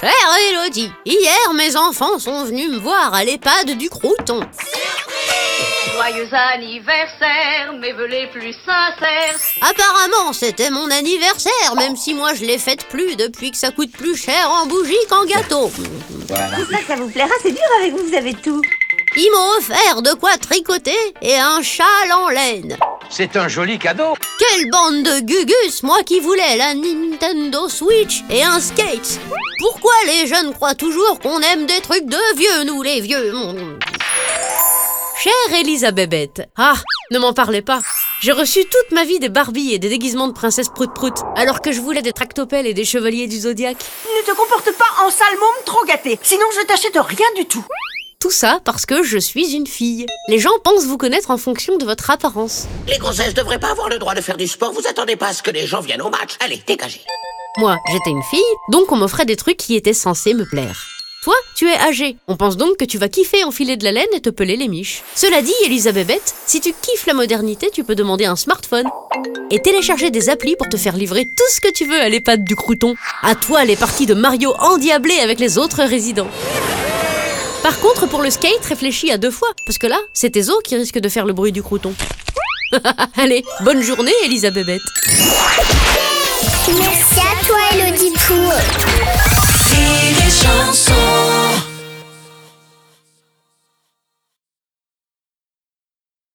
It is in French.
Chère Elodie, hier mes enfants sont venus me voir à l'EHPAD du Crouton. Joyeux anniversaire, mes vœux les plus sincères. Apparemment, c'était mon anniversaire, même si moi je l'ai fête plus depuis que ça coûte plus cher en bougie qu'en gâteau. Ça, ça vous plaira, c'est dur avec vous, vous avez tout. Ils m'ont offert de quoi tricoter et un châle en laine. C'est un joli cadeau. Quelle bande de gugus, moi qui voulais la Nintendo Switch et un skate. Pourquoi les jeunes croient toujours qu'on aime des trucs de vieux, nous les vieux Chère Elisa Bébête. Ah, ne m'en parlez pas. J'ai reçu toute ma vie des Barbies et des déguisements de princesse prout-prout, alors que je voulais des tractopelles et des chevaliers du zodiaque. Ne te comporte pas en sale môme trop gâté, sinon je t'achète rien du tout. Tout ça parce que je suis une fille. Les gens pensent vous connaître en fonction de votre apparence. Les grossesses devraient pas avoir le droit de faire du sport, vous attendez pas à ce que les gens viennent au match. Allez, dégagez Moi, j'étais une fille, donc on m'offrait des trucs qui étaient censés me plaire. Toi, tu es âgée. On pense donc que tu vas kiffer enfiler de la laine et te peler les miches. Cela dit, Elisabeth, si tu kiffes la modernité, tu peux demander un smartphone et télécharger des applis pour te faire livrer tout ce que tu veux à l'EHPAD du Crouton. À toi les parties de Mario endiablées avec les autres résidents. Par contre, pour le skate, réfléchis à deux fois, parce que là, c'est tes os qui risquent de faire le bruit du crouton. Allez, bonne journée, Elisabeth. Merci à toi, chanson.